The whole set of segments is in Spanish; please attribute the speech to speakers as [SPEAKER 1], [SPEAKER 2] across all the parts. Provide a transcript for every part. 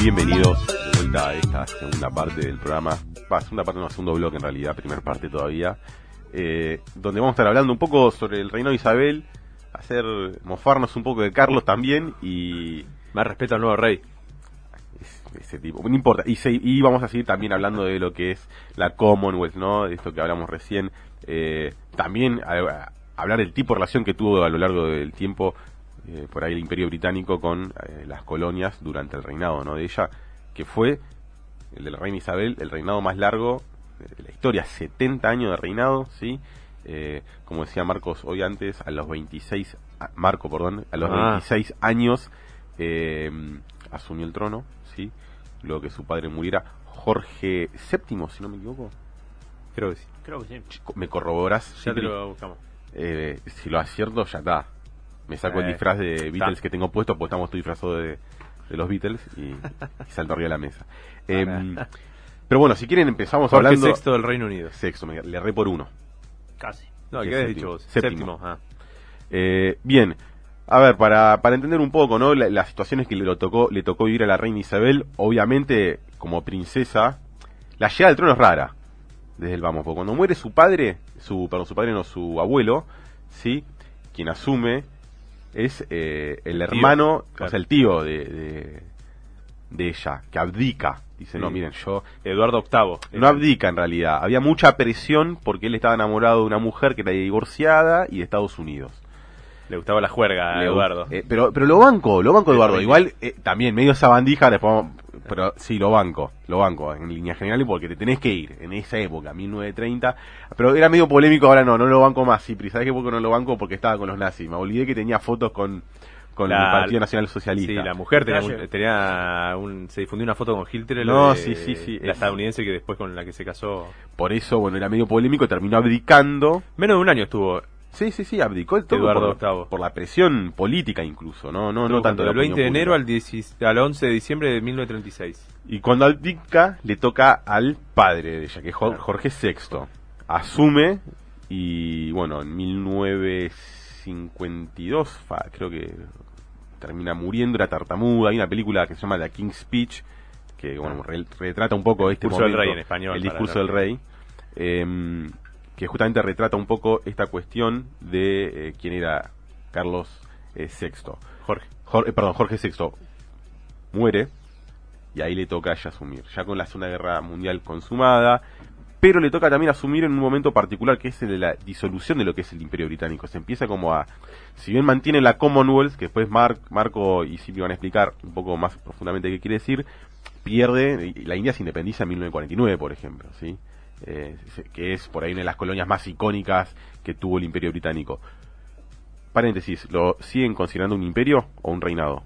[SPEAKER 1] Bienvenidos de vuelta a esta segunda parte del programa. Va, segunda parte, no, segundo bloque en realidad, primera parte todavía. Eh, donde vamos a estar hablando un poco sobre el reino de Isabel, hacer mofarnos un poco de Carlos también y
[SPEAKER 2] Más respeto al nuevo rey.
[SPEAKER 1] ese tipo, no importa. Y, se- y vamos a seguir también hablando de lo que es la Commonwealth, ¿no? De esto que hablamos recién. Eh, también a- a- hablar del tipo de relación que tuvo a lo largo del tiempo eh, por ahí el Imperio Británico con eh, las colonias durante el reinado, ¿no? De ella, que fue el de la reina Isabel, el reinado más largo de la historia, 70 años de reinado, ¿sí? Eh, como decía Marcos hoy antes, a los 26, a- Marco, perdón, a los
[SPEAKER 2] Ah.
[SPEAKER 1] 26 años eh, asumió el trono, ¿sí? Luego que su padre muriera, Jorge VII, si no me equivoco.
[SPEAKER 2] Creo que sí.
[SPEAKER 3] Creo que sí.
[SPEAKER 1] ¿Me corroboras?
[SPEAKER 2] Ya te lo buscamos.
[SPEAKER 1] Eh, si lo acierto, ya está. Me saco el
[SPEAKER 2] Eh,
[SPEAKER 1] disfraz de Beatles
[SPEAKER 2] está.
[SPEAKER 1] que tengo puesto, porque estamos todos disfrazados de, de los Beatles y, y salto arriba de la mesa. Em, pero bueno, si quieren empezamos
[SPEAKER 2] Jorge
[SPEAKER 1] hablando...
[SPEAKER 2] sexto del Reino Unido.
[SPEAKER 1] Sexto, me- le erré por uno.
[SPEAKER 3] Casi.
[SPEAKER 2] No, ¿qué habías
[SPEAKER 1] séptimo.
[SPEAKER 2] dicho vos?
[SPEAKER 1] Séptimo.
[SPEAKER 2] Ah.
[SPEAKER 1] Eh, bien, a ver, para, para entender un poco, ¿no? La- las situaciones que le tocó, le tocó vivir a la reina Isabel, obviamente, como princesa, la llegada al trono es rara. Desde el vamos, porque cuando muere su padre, su, perdón, su padre no, su abuelo, ¿sí? Quien asume es eh, el,
[SPEAKER 2] tío,
[SPEAKER 1] hermano, o sea, el tío de, de, de ella, que abdica. Dice, no, miren, yo
[SPEAKER 2] Eduardo VIII.
[SPEAKER 1] no abdica en realidad. Había mucha presión porque él estaba enamorado de una mujer que era divorciada y de Estados Unidos.
[SPEAKER 2] Le gustaba la juerga a Eduardo.
[SPEAKER 1] eh, pero, pero lo banco, lo banco Eduardo. Igual eh, también medio esa bandija, después, pero sí, lo banco, lo banco en líneas generales porque te tenés que ir en esa época, 1930. Pero era medio polémico, ahora no, no lo banco más. Cipri, ¿sabes qué por qué no lo banco? Porque estaba con los nazis. Me olvidé que tenía fotos con, con
[SPEAKER 2] La-
[SPEAKER 1] el Partido Nacional Socialista.
[SPEAKER 2] Sí, la mujer tenía,
[SPEAKER 3] Detalle.
[SPEAKER 2] un- tenía un- se difundió una foto con Hitler.
[SPEAKER 1] No,
[SPEAKER 2] de-
[SPEAKER 1] sí, sí, sí,
[SPEAKER 2] La
[SPEAKER 1] es-
[SPEAKER 2] estadounidense que después con la que se casó.
[SPEAKER 1] Por eso, bueno, era medio polémico, terminó abdicando.
[SPEAKER 2] Menos de un año estuvo.
[SPEAKER 1] Sí, sí, sí, abdicó el todo
[SPEAKER 2] Eduardo
[SPEAKER 1] por,
[SPEAKER 2] VIII.
[SPEAKER 1] por la presión política incluso, no, no, no tanto
[SPEAKER 2] del
[SPEAKER 1] la
[SPEAKER 2] 20 de enero al,
[SPEAKER 1] pública.
[SPEAKER 2] 10 al 11 de diciembre de 1936.
[SPEAKER 1] Y cuando abdica, le toca al padre de ella, que es. Jorge VI. Asume y, bueno, en 1952, fa- creo que termina muriendo, era tartamuda. Hay una película que se llama The King's Speech, que, bueno, re- retrata un poco
[SPEAKER 2] El
[SPEAKER 1] este
[SPEAKER 2] discurso del
[SPEAKER 1] momento,
[SPEAKER 2] rey en español,
[SPEAKER 1] El discurso del rey. em, que justamente retrata un poco esta cuestión de eh, quién era Carlos eh, VI.
[SPEAKER 2] Jorge.
[SPEAKER 1] Jor- eh, perdón, Jorge VI muere y ahí le toca a ella asumir, ya con la Segunda Guerra Mundial consumada, pero le toca también asumir en un momento particular que es el de la disolución de lo que es el Imperio Británico. Se empieza como a, si bien mantiene la Commonwealth, que después Mar- Marco y Silvio van a explicar un poco más profundamente qué quiere decir, pierde, la India se independiza en 1949, por ejemplo, ¿sí? Eh, que es por ahí una de las colonias más icónicas que tuvo el Imperio Británico. Paréntesis, ¿lo siguen considerando un imperio o un reinado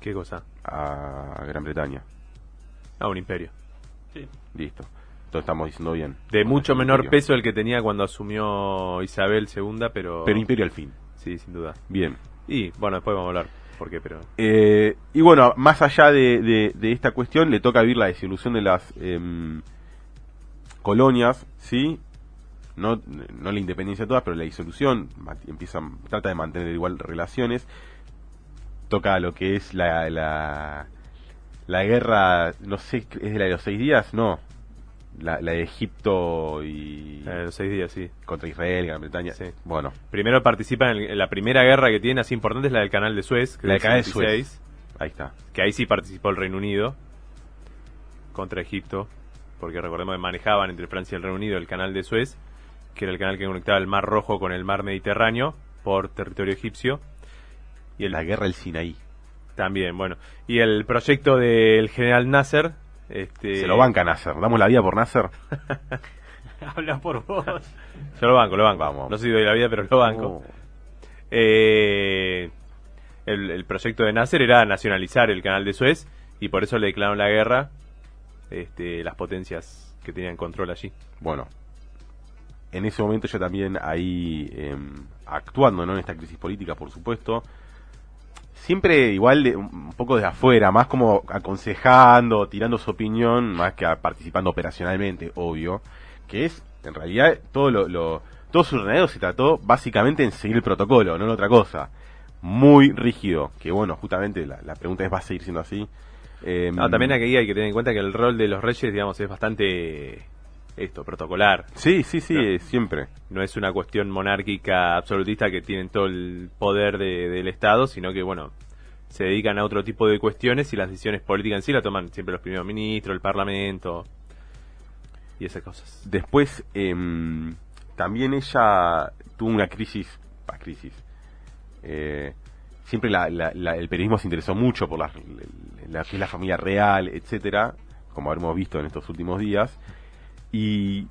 [SPEAKER 2] ¿Qué cosa?
[SPEAKER 1] a Gran Bretaña?
[SPEAKER 2] Ah, un imperio.
[SPEAKER 3] Sí.
[SPEAKER 1] Listo. Entonces estamos diciendo bien.
[SPEAKER 2] De mucho menor
[SPEAKER 1] imperio.
[SPEAKER 2] peso el que tenía cuando asumió Isabel II, pero...
[SPEAKER 1] Pero imperio al fin.
[SPEAKER 2] Sí, sin duda.
[SPEAKER 1] Bien.
[SPEAKER 2] Y bueno, después vamos a hablar por qué, pero...
[SPEAKER 1] Eh, y bueno, más allá de, de- de esta cuestión, le toca vivir la disolución de las em, colonias, ¿sí? No, no la independencia todas, pero la disolución, empieza, trata de mantener igual relaciones. Toca lo que es la, la, la guerra, no sé, ¿es de la de los seis días? No. La, la de Egipto y...
[SPEAKER 2] Eh, los seis días, sí.
[SPEAKER 1] contra Israel, Gran Bretaña.
[SPEAKER 2] Sí.
[SPEAKER 1] Bueno,
[SPEAKER 2] Primero participa en, la primera guerra que tiene así importante es la del Canal de Suez. que
[SPEAKER 1] La del Canal de
[SPEAKER 2] 66,
[SPEAKER 1] ahí está.
[SPEAKER 2] Que ahí sí participó el Reino Unido contra Egipto. Porque recordemos que manejaban entre Francia y el Reino Unido el Canal de Suez, que era el canal que conectaba el Mar Rojo con el Mar Mediterráneo por territorio egipcio. Y el,
[SPEAKER 1] La guerra del Sinaí.
[SPEAKER 2] también, bueno. Y el proyecto del general Nasser. Este,
[SPEAKER 1] Se lo banca Nasser. Damos la vida por Nasser.
[SPEAKER 3] Habla por vos.
[SPEAKER 2] Yo lo banco, lo banco.
[SPEAKER 1] Vamos.
[SPEAKER 2] No sé si doy la vida, pero lo banco.
[SPEAKER 1] Oh.
[SPEAKER 2] Eh, el, el proyecto de Nasser era nacionalizar el canal de Suez y por eso le declararon la guerra este, las potencias que tenían control allí.
[SPEAKER 1] Bueno, en ese momento yo también ahí em, actuando ¿no? en esta crisis política, por supuesto. Siempre igual de, un poco de afuera, más como aconsejando, tirando su opinión, más que participando operacionalmente, obvio. Que es, en realidad, todo lo, todo su reinado se trató básicamente en seguir el protocolo, no en otra cosa. Muy rígido, que bueno, justamente la, la pregunta es, ¿va a seguir siendo así? Eh,
[SPEAKER 2] No, también aquí hay que tener en cuenta que el rol de los reyes, digamos, es bastante esto, protocolar.
[SPEAKER 1] Sí, sí, sí,
[SPEAKER 2] No.
[SPEAKER 1] eh, siempre.
[SPEAKER 2] No es una cuestión monárquica absolutista que tienen todo el poder de- del Estado, sino que, bueno, se dedican a otro tipo de cuestiones y las decisiones políticas en sí las toman siempre los primeros ministros, el parlamento y esas cosas.
[SPEAKER 1] Después, em, también ella tuvo una crisis, crisis. Eh, siempre la- la- la- el periodismo se interesó mucho por la, la, que es la familia real, etcétera, como habremos visto en estos últimos días. Y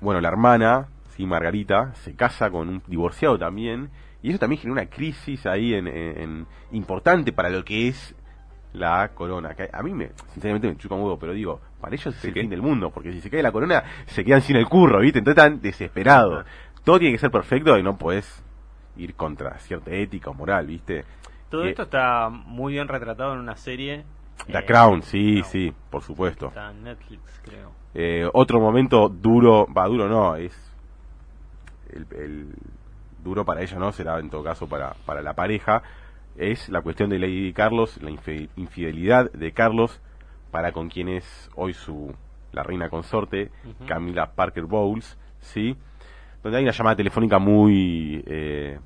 [SPEAKER 1] bueno, la hermana, sí, Margarita, se casa con un divorciado también, y eso también genera una crisis ahí en, en- en- importante para lo que es la corona. Que a mí me, sinceramente me chupa un huevo, pero digo, para ellos es
[SPEAKER 2] ¿Sí
[SPEAKER 1] el
[SPEAKER 2] qué?
[SPEAKER 1] fin del mundo, porque si se cae la corona, se quedan sin el curro, ¿viste? Entonces están desesperados. Todo tiene que ser perfecto y no puedes ir contra cierta ética o moral, ¿viste?
[SPEAKER 3] Todo esto está muy bien retratado en una serie.
[SPEAKER 1] The
[SPEAKER 3] eh,
[SPEAKER 1] Crown, sí,
[SPEAKER 3] Crown.
[SPEAKER 1] sí, por supuesto.
[SPEAKER 3] Está en Netflix, creo.
[SPEAKER 1] Eh, otro momento duro, va, duro no, es el, el duro para ella, ¿no? Será en todo caso para, para la pareja, es la cuestión de Lady Carlos, la infidelidad de Carlos para con quien es hoy su, la reina consorte. Camila Parker Bowles, ¿sí? Donde hay una llamada telefónica muy, eh,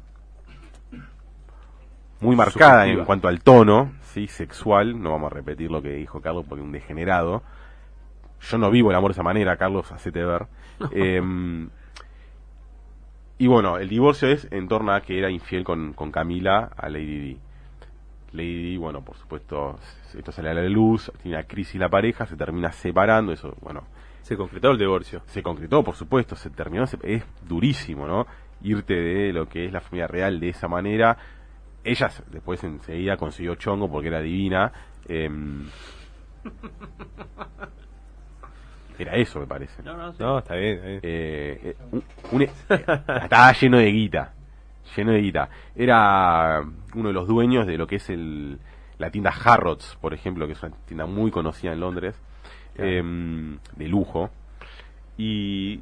[SPEAKER 1] muy marcada
[SPEAKER 2] Subjetiva.
[SPEAKER 1] en cuanto al tono, ¿sí? Sexual, no vamos a repetir lo que dijo Carlos porque es un degenerado. Yo no vivo el amor de esa manera, Carlos, hacete ver. Em, y bueno, el divorcio es en torno a que era infiel con, con Camila a Lady Di. Lady Di, bueno, por supuesto, esto sale a la luz, tiene una crisis la pareja, se termina separando, eso, bueno,
[SPEAKER 2] Se concretó el divorcio.
[SPEAKER 1] se concretó, por supuesto, se terminó, se- es durísimo, ¿no? Irte de lo que es la familia real de esa manera. Ella después enseguida consiguió chongo porque era divina. em, era eso, me parece.
[SPEAKER 3] No, no, sí.
[SPEAKER 2] No, está bien. está bien.
[SPEAKER 1] Eh, eh, un- un- eh, estaba lleno de guita. Lleno de guita. Era uno de los dueños de lo que es el, la tienda Harrods, por ejemplo, que es una tienda muy conocida en Londres,
[SPEAKER 2] Claro.
[SPEAKER 1] em, de lujo. Y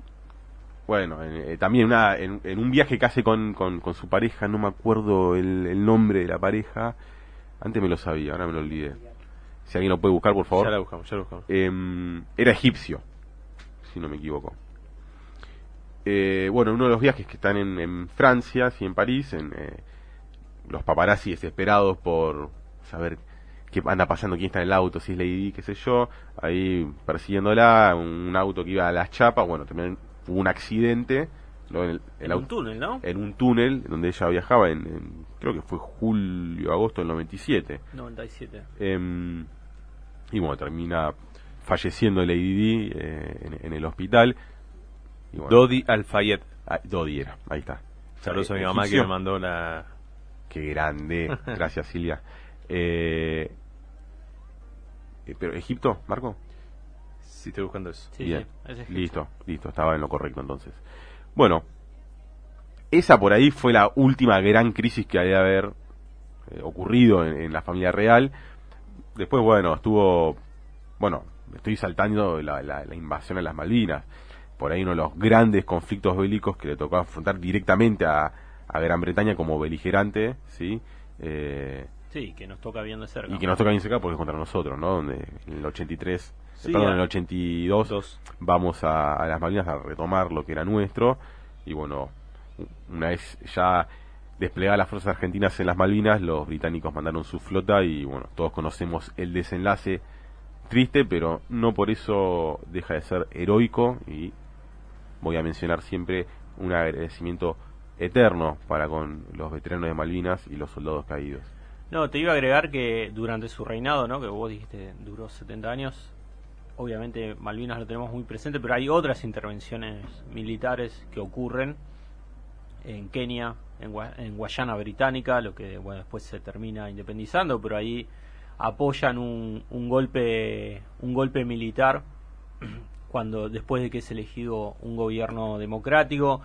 [SPEAKER 1] bueno, en- eh, también una, en, en un viaje que hace con, con, con su pareja, no me acuerdo el, el nombre de la pareja, antes me lo sabía, ahora me lo olvidé. Si alguien lo puede buscar, por favor.
[SPEAKER 2] Ya la buscamos, ya la buscamos.
[SPEAKER 1] Em, era egipcio, si no me equivoco. Eh, bueno, uno de los viajes que están en, en Francia, sí, en París, en, eh, los paparazzi desesperados por saber qué anda pasando, quién está en el auto, si es Lady qué sé yo, ahí persiguiéndola, un auto que iba a las chapas, bueno, también hubo un accidente, ¿no? en el, el
[SPEAKER 3] En un túnel, ¿no?
[SPEAKER 1] en un túnel donde ella viajaba en, en- creo que fue julio, agosto del 97.
[SPEAKER 3] 97.
[SPEAKER 1] Em, y bueno, termina falleciendo Lady Di eh, en, en el hospital. Y bueno,
[SPEAKER 2] Dodi Al-Fayed.
[SPEAKER 1] ah, Dodi era, ahí está.
[SPEAKER 2] Saludos a mi
[SPEAKER 1] Eh,
[SPEAKER 2] mamá que me mandó la...
[SPEAKER 1] Qué grande, gracias Silvia. Eh, eh, pero Egipto, Marco.
[SPEAKER 2] Sí, estoy buscando eso.
[SPEAKER 3] Sí,
[SPEAKER 1] Bien,
[SPEAKER 3] sí, es egipcio.
[SPEAKER 1] listo, listo, estaba en lo correcto entonces. Bueno, esa por ahí fue la última gran crisis que había de haber eh, ocurrido en, en la familia real. Después, bueno, estuvo, bueno, estoy saltando la, la- la invasión a las Malvinas. Por ahí uno de los grandes conflictos bélicos que le tocó afrontar directamente a, a Gran Bretaña como beligerante, ¿sí? Eh,
[SPEAKER 3] Sí, que nos toca bien de cerca.
[SPEAKER 1] y que nos toca bien cerca porque es contra nosotros, ¿no? Donde en el 83,
[SPEAKER 3] Sí,
[SPEAKER 1] perdón, en el 82
[SPEAKER 2] Dos.
[SPEAKER 1] vamos a, a las Malvinas a retomar lo que era nuestro y bueno, una vez ya desplegadas las fuerzas argentinas en las Malvinas, los británicos mandaron su flota y bueno, todos conocemos el desenlace triste, pero no por eso deja de ser heroico y voy a mencionar siempre un agradecimiento eterno para con los veteranos de Malvinas y los soldados caídos.
[SPEAKER 3] No, te iba a agregar que durante su reinado, ¿no? Que vos dijiste duró 70 años. Obviamente Malvinas lo tenemos muy presente, pero hay otras intervenciones militares que ocurren en Kenia, en, en Guayana Británica, lo que bueno después se termina independizando, pero ahí apoyan un, un golpe un golpe militar cuando después de que es elegido un gobierno democrático.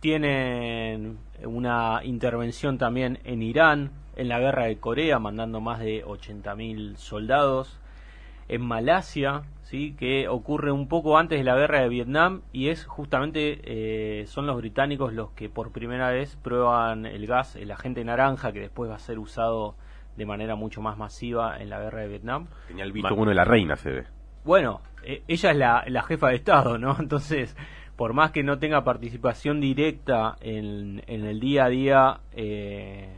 [SPEAKER 3] Tienen una intervención también en Irán en la guerra de Corea mandando más de 80.000 soldados en Malasia, ¿sí? que ocurre un poco antes de la guerra de Vietnam y es justamente, eh, son los británicos los que por primera vez prueban el gas, el agente naranja, que después va a ser usado de manera mucho más masiva en la guerra de Vietnam.
[SPEAKER 1] Tenía el visto bueno de la reina, se ve.
[SPEAKER 3] Bueno, eh, ella es la, la, jefa de Estado, ¿no? Entonces, por más que no tenga participación directa en, en el día a día eh,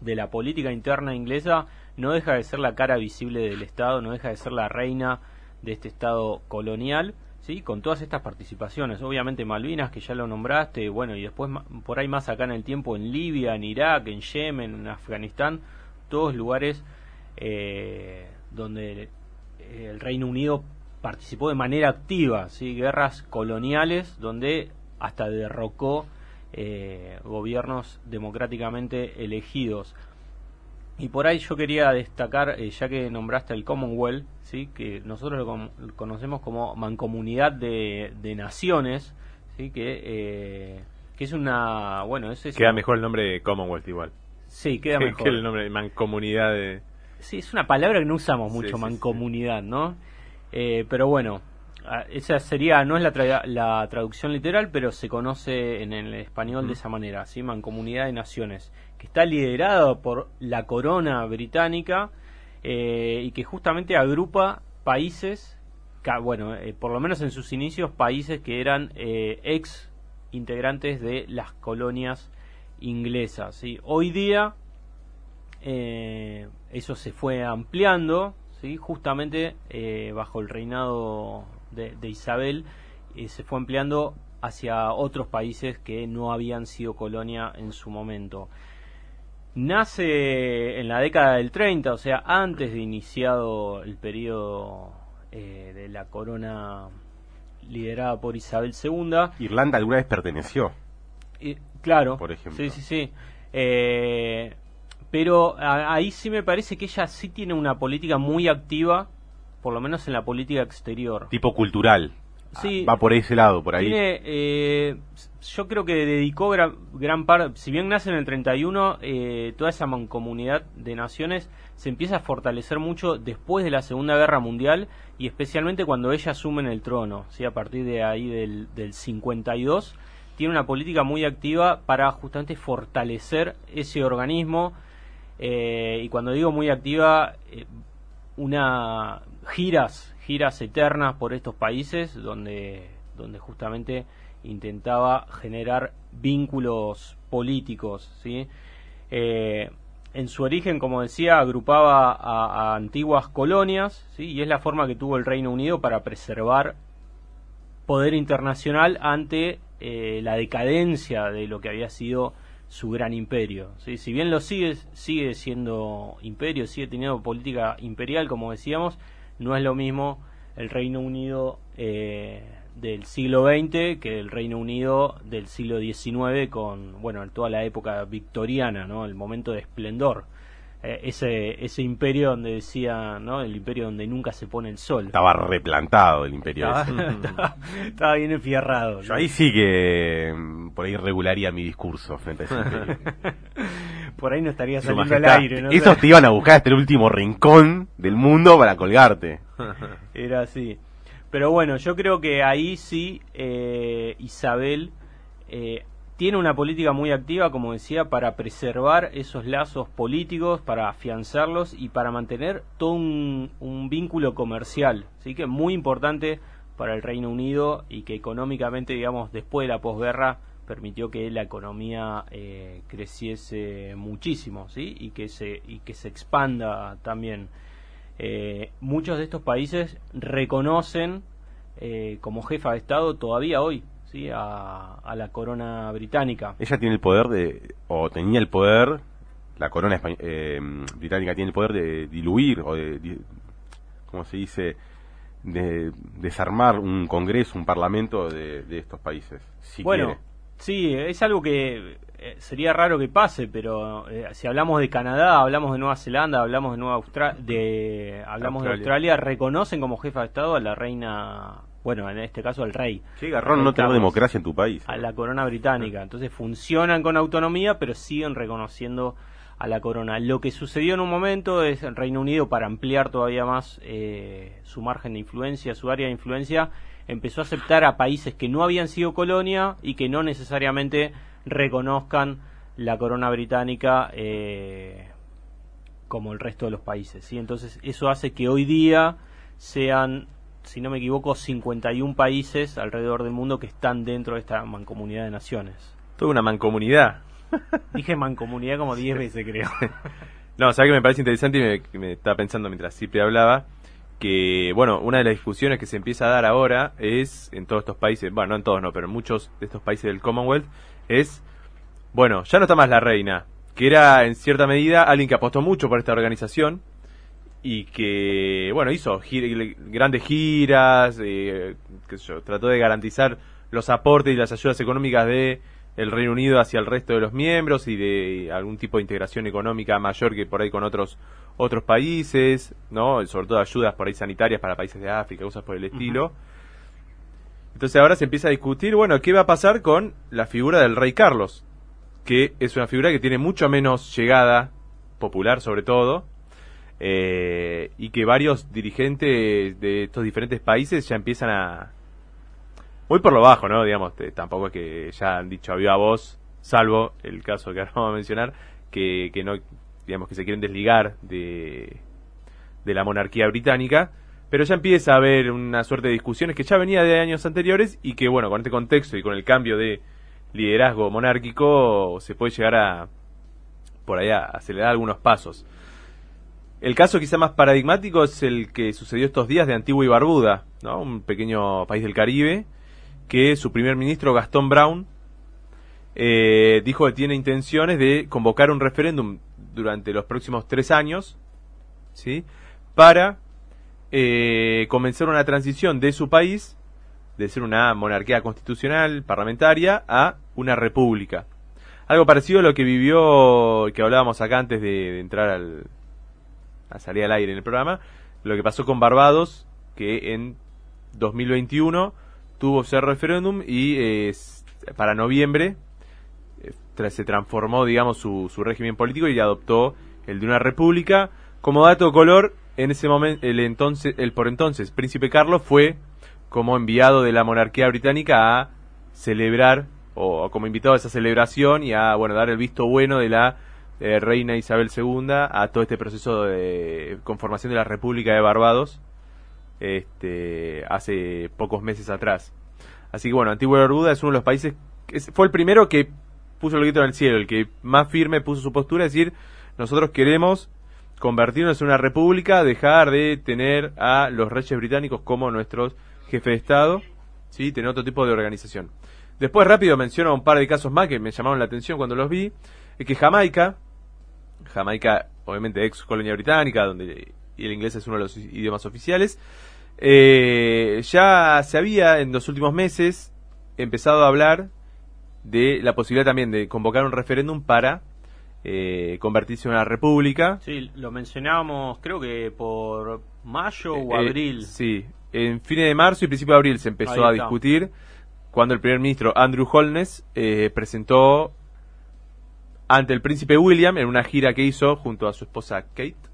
[SPEAKER 3] de la política interna inglesa, no deja de ser la cara visible del Estado, no deja de ser la reina de este Estado colonial, ¿sí? Con todas estas participaciones. Obviamente Malvinas, que ya lo nombraste, bueno, y después por ahí más acá en el tiempo, en Libia, en Irak, en Yemen, en Afganistán, todos lugares eh, donde el Reino Unido participó de manera activa, ¿sí? guerras coloniales donde hasta derrocó eh, gobiernos democráticamente elegidos. Y por ahí yo quería destacar, eh, ya que nombraste el Commonwealth, ¿sí? que nosotros lo, conocemos como mancomunidad de, naciones, ¿sí? que, eh, que es una... bueno es
[SPEAKER 2] Queda mejor el nombre de Commonwealth igual.
[SPEAKER 3] Sí, queda mejor.
[SPEAKER 2] Que el nombre de mancomunidad de...
[SPEAKER 3] Sí, es una palabra que no usamos mucho, mancomunidad, ¿no? Eh, pero bueno, esa sería, no es la, la, traducción literal, pero se conoce en el español de esa manera, ¿sí? Mancomunidad de Naciones, que está liderado por la corona británica eh, y que justamente agrupa países, bueno, eh, por lo menos en sus inicios, países que eran ex integrantes de las colonias inglesas. ¿sí? Hoy día eso se fue ampliando, ¿sí? justamente eh, bajo el reinado de, Isabel eh, se fue ampliando hacia otros países que no habían sido colonia en su momento. Nace en la década del 30, o sea, antes de iniciado el periodo eh, de la corona liderada por Isabel II.
[SPEAKER 1] Irlanda alguna vez perteneció.
[SPEAKER 3] claro.
[SPEAKER 1] Por ejemplo.
[SPEAKER 3] Sí, sí, sí. Pero ahí sí me parece que ella sí tiene una política muy activa, por lo menos en la política exterior.
[SPEAKER 1] Tipo cultural.
[SPEAKER 3] Sí,
[SPEAKER 1] va por ese lado, por ahí.
[SPEAKER 3] Tiene, eh, yo creo que dedicó gran, gran parte, si bien nace en el 31, eh, toda esa mancomunidad de naciones se empieza a fortalecer mucho después de la Segunda Guerra Mundial y especialmente cuando ella asume en el trono, ¿sí? a partir de ahí del, del 52, tiene una política muy activa para justamente fortalecer ese organismo eh, y cuando digo muy activa, eh, una giras, giras eternas por estos países donde, donde justamente intentaba generar vínculos políticos, ¿sí? Eh, en su origen, como decía, agrupaba a, antiguas colonias, ¿sí? y es la forma que tuvo el Reino Unido para preservar poder internacional ante la decadencia de lo que había sido su gran imperio. ¿sí? Si bien lo sigue, sigue siendo imperio, sigue teniendo política imperial, como decíamos, no es lo mismo el Reino Unido eh, del siglo XX que el Reino Unido del siglo XIX con, bueno, toda la época victoriana, ¿no? El momento de esplendor. Eh, ese, ese imperio donde decía, ¿no? El imperio donde nunca se pone el sol.
[SPEAKER 1] Estaba replantado el imperio.
[SPEAKER 3] Estaba, bien enfierrado.
[SPEAKER 1] Yo ahí sí que mm, por ahí regularía mi discurso frente a ese imperio.
[SPEAKER 3] por ahí no estaría saliendo al aire. ¿no?
[SPEAKER 1] Esos te iban a buscar hasta el último rincón del mundo para colgarte.
[SPEAKER 3] Era así. Pero bueno, yo creo que ahí sí eh, Isabel eh, tiene una política muy activa, como decía, para preservar esos lazos políticos, para afianzarlos y para mantener todo un, vínculo comercial, ¿sí? que muy importante para el Reino Unido y que económicamente, digamos, después de la posguerra permitió que la economía eh, creciese muchísimo, ¿sí? Y que se y que se expanda también. Eh, muchos de estos países reconocen eh, como jefa de Estado todavía hoy ¿sí? a, la corona británica.
[SPEAKER 1] Ella tiene el poder de, o tenía el poder, la corona eh, británica tiene el poder de diluir o de, ¿cómo se dice? De desarmar un congreso, un parlamento de, estos países. Si
[SPEAKER 3] bueno, sí, es algo que eh, sería raro que pase, pero eh, si hablamos de Canadá, hablamos de Nueva Zelanda, hablamos de Nueva Australia, de, hablamos de Australia, reconocen como jefa de Estado a la reina bueno, en este caso al rey.
[SPEAKER 1] Sí, Garrón, no tener democracia en tu país.
[SPEAKER 3] A la corona británica. Entonces funcionan con autonomía, pero siguen reconociendo a la corona. Lo que sucedió en un momento es el Reino Unido, para ampliar todavía más eh, su margen de influencia, su área de influencia, empezó a aceptar a países que no habían sido colonia y que no necesariamente reconozcan la corona británica. Eh, como el resto de los países. ¿sí? Entonces eso hace que hoy día sean, si no me equivoco, 51 países alrededor del mundo que están dentro de esta mancomunidad de naciones.
[SPEAKER 2] Toda una mancomunidad.
[SPEAKER 3] Dije mancomunidad como 10 veces, creo.
[SPEAKER 2] No, sabes que me parece interesante y me, me estaba pensando mientras Cipri hablaba que, bueno, una de las discusiones que se empieza a dar ahora es en todos estos países, bueno, no en todos no, pero en muchos de estos países del Commonwealth, es, bueno, ya no está más la reina, que era en cierta medida alguien que apostó mucho por esta organización y que, bueno, hizo grandes giras, eh, qué sé yo, trató de garantizar los aportes y las ayudas económicas de el Reino Unido hacia el resto de los miembros y de algún tipo de integración económica mayor que por ahí con otros otros países, ¿no? Sobre todo ayudas por ahí sanitarias para países de África, cosas por el estilo. Entonces ahora se empieza a discutir, bueno, ¿qué va a pasar con la figura del rey Carlos? Que es una figura que tiene mucho menos llegada, popular sobre todo, eh, y que varios dirigentes de estos diferentes países ya empiezan a, muy por lo bajo, ¿no? Digamos, tampoco es que ya han dicho a viva voz, salvo el caso que ahora vamos a mencionar, que, que no, digamos, que se quieren desligar de, de la monarquía británica, pero ya empieza a haber una suerte de discusiones que ya venía de años anteriores y que, bueno, con este contexto y con el cambio de liderazgo monárquico se puede llegar a, por allá, acelerar algunos pasos. El caso quizá más paradigmático es el que sucedió estos días de Antigua y Barbuda, ¿no? un pequeño país del Caribe, que su primer ministro Gastón Brown eh, dijo que tiene intenciones de convocar un referéndum durante los próximos tres años, ¿sí? Para eh, comenzar una transición de su país, de ser una monarquía constitucional, parlamentaria, a una república. Algo parecido a lo que vivió, que hablábamos acá antes de, entrar al, a salir al aire en el programa, lo que pasó con Barbados, que en 2021 tuvo ese referéndum y para noviembre eh, se transformó, digamos, su, su régimen político y adoptó el de una república. Como dato de color, en ese momento, el entonces, el por entonces príncipe Carlos fue como enviado de la monarquía británica a celebrar o, como invitado a esa celebración y a bueno dar el visto bueno de la eh, reina Isabel II a todo este proceso de conformación de la República de Barbados este, hace pocos meses atrás. Así que bueno, Antigua Barbuda es uno de los países, fue el primero que puso el grito en el cielo, el que más firme puso su postura, es decir, nosotros queremos convertirnos en una república, dejar de tener a los reyes británicos como nuestros jefes de Estado, ¿sí? tener otro tipo de organización. Después rápido menciono un par de casos más que me llamaron la atención cuando los vi, es que Jamaica, Jamaica obviamente ex colonia británica, donde el inglés es uno de los idiomas oficiales, eh, ya se había en los últimos meses empezado a hablar de la posibilidad también de convocar un referéndum para eh, convertirse en una república.
[SPEAKER 3] Sí, lo mencionábamos creo que por mayo o eh, abril.
[SPEAKER 2] sí, en fines de marzo y principio de abril se empezó a discutir cuando el primer ministro Andrew Holness presentó ante el príncipe William en una gira que hizo junto a su esposa Kate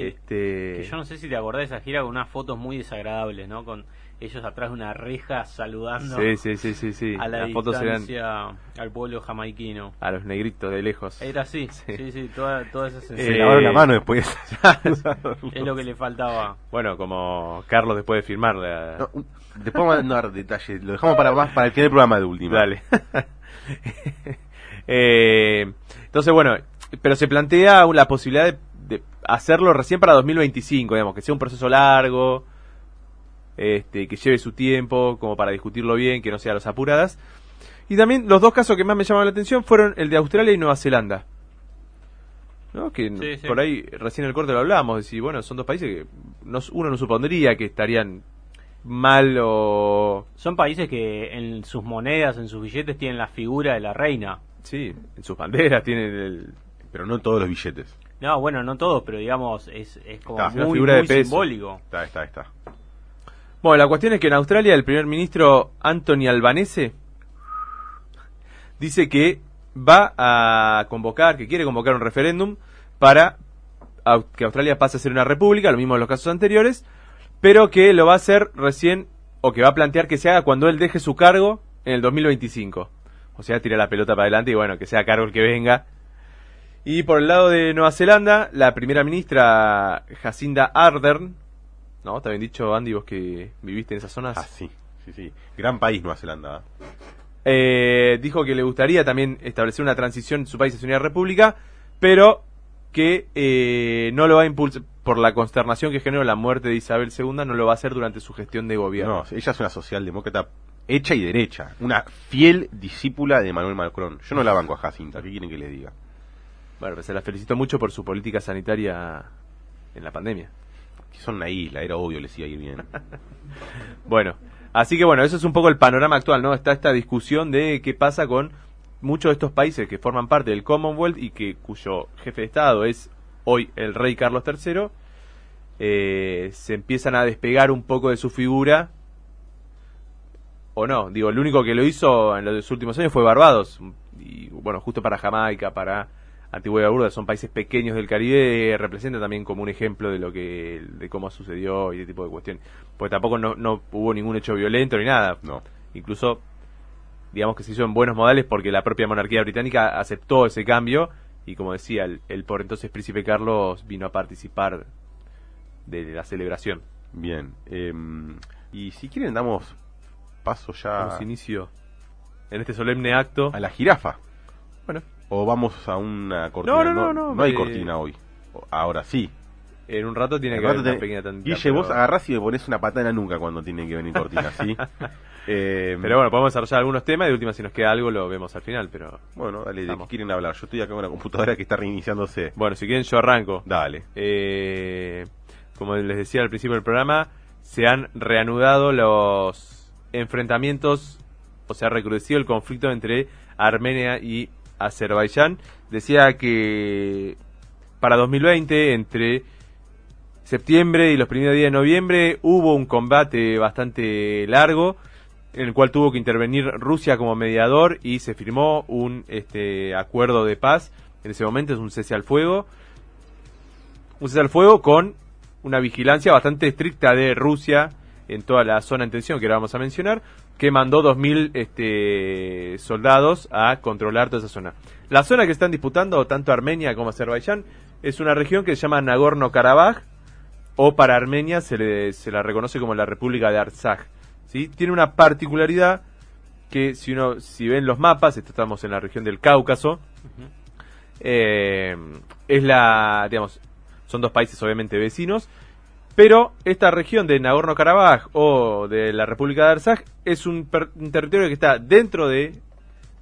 [SPEAKER 3] este... Que yo no sé si te acordás de esa gira con unas fotos muy desagradables, ¿no? Con ellos atrás de una reja saludando
[SPEAKER 2] sí, sí, sí, sí, sí.
[SPEAKER 3] a la Las distancia al pueblo jamaiquino.
[SPEAKER 2] A los negritos de lejos.
[SPEAKER 3] Era así, sí, sí, toda, toda esa
[SPEAKER 1] Se lavaron la mano después.
[SPEAKER 3] es lo que le faltaba.
[SPEAKER 2] Bueno, como Carlos después de firmar.
[SPEAKER 1] después vamos a dar detalles, lo dejamos para más para el final del programa de última.
[SPEAKER 2] Dale. eh, entonces, bueno, pero se plantea la posibilidad de hacerlo recién para 2025, digamos, que sea un proceso largo, este, que lleve su tiempo, como para discutirlo bien, que no sea a las apuradas. Y también los dos casos que más me llamaron la atención fueron el de Australia y Nueva Zelanda. ¿no? Que por ahí recién en el corte lo hablábamos, de si, bueno, son dos países que uno no supondría que estarían mal o...
[SPEAKER 3] Son países que en sus monedas, en sus billetes tienen la figura de la reina.
[SPEAKER 2] Sí, en sus banderas tienen el...
[SPEAKER 1] Pero no todos los billetes.
[SPEAKER 3] No, bueno, no todos, pero digamos, es, es como muy, figura simbólico.
[SPEAKER 1] Está, está, está.
[SPEAKER 2] Bueno, la cuestión es que en Australia el primer ministro Anthony Albanese dice que va a convocar, que quiere convocar un referéndum para que Australia pase a ser una república, lo mismo en los casos anteriores, pero que lo va a hacer recién, o que va a plantear que se haga cuando él deje su cargo en el 2025. O sea, tira la pelota para adelante y bueno, que sea cargo el que venga Y por el lado de Nueva Zelanda, la primera ministra Jacinda Ardern, ¿no? ¿Está bien dicho, Andy, vos que viviste en esas zonas?
[SPEAKER 1] Ah, sí, sí, sí. Gran país Nueva Zelanda.
[SPEAKER 2] Eh, dijo que le gustaría también establecer una transición en su país hacia una república, pero que eh, no lo va a impulsar por la consternación que generó la muerte de Isabel II, no lo va a hacer durante su gestión de gobierno.
[SPEAKER 1] No, ella es una socialdemócrata hecha y derecha, una fiel discípula de Manuel Macron. Yo no la banco a Jacinta, ¿qué quieren que le diga?
[SPEAKER 2] Bueno, pues se la felicito mucho por su política sanitaria en la pandemia.
[SPEAKER 1] Que son una isla, era obvio, les iba a ir bien.
[SPEAKER 2] bueno, así que bueno, eso es un poco el panorama actual, ¿no? Está esta discusión de qué pasa con muchos de estos países que forman parte del Commonwealth y que cuyo jefe de Estado es hoy el rey Carlos III, eh, se empiezan a despegar un poco de su figura. O no, digo, el único que lo hizo en los últimos años fue Barbados. Y bueno, justo para Jamaica, para Antigua y Barbuda, son países pequeños del Caribe, representa también como un ejemplo de lo que de cómo sucedió y ese tipo de cuestiones. Porque tampoco no, no hubo ningún hecho violento ni nada.
[SPEAKER 1] No.
[SPEAKER 2] Incluso digamos que se hizo en buenos modales porque la propia monarquía británica aceptó ese cambio y como decía, el, por entonces príncipe Carlos vino a participar de la celebración.
[SPEAKER 1] Bien, em, y si quieren damos paso ya...
[SPEAKER 2] Damos inicio en este solemne acto.
[SPEAKER 1] A la jirafa. O vamos a una cortina.
[SPEAKER 2] No, no, no.
[SPEAKER 1] No, hay cortina hoy. Ahora sí.
[SPEAKER 2] En un rato tiene que haber una pequeña tantita.
[SPEAKER 1] Guille, vos agarrás y me pones una patada nunca cuando tiene que venir cortina, ¿sí?
[SPEAKER 2] Eh, pero bueno, podemos desarrollar algunos temas y de última si nos queda algo lo vemos al final, pero...
[SPEAKER 1] Bueno, dale, ¿de qué quieren hablar? Yo estoy acá con una computadora que está reiniciándose.
[SPEAKER 2] Bueno, si quieren yo arranco.
[SPEAKER 1] Dale.
[SPEAKER 2] Eh, como les decía al principio del programa, se han reanudado los enfrentamientos, o se ha recrudecido el conflicto entre Armenia y Azerbaiyán. Decía que para 2020, entre septiembre y los primeros días de noviembre, hubo un combate bastante largo en el cual tuvo que intervenir Rusia como mediador y se firmó un este, acuerdo de paz. En ese momento es un cese al fuego. Un cese al fuego con una vigilancia bastante estricta de Rusia en toda la zona en tensión que ahora vamos a mencionar, que mandó 2.000 este, soldados a controlar toda esa zona. La zona que están disputando tanto Armenia como Azerbaiyán es una región que se llama Nagorno-Karabaj o para Armenia se, le, se la reconoce como la República de Artsaj ¿sí? Tiene una particularidad que si uno si ven los mapas, estamos en la región del Cáucaso, eh, es la, digamos, son dos países obviamente vecinos, pero esta región de Nagorno-Karabaj o de la República de Arzaj es un, un, territorio que está dentro de,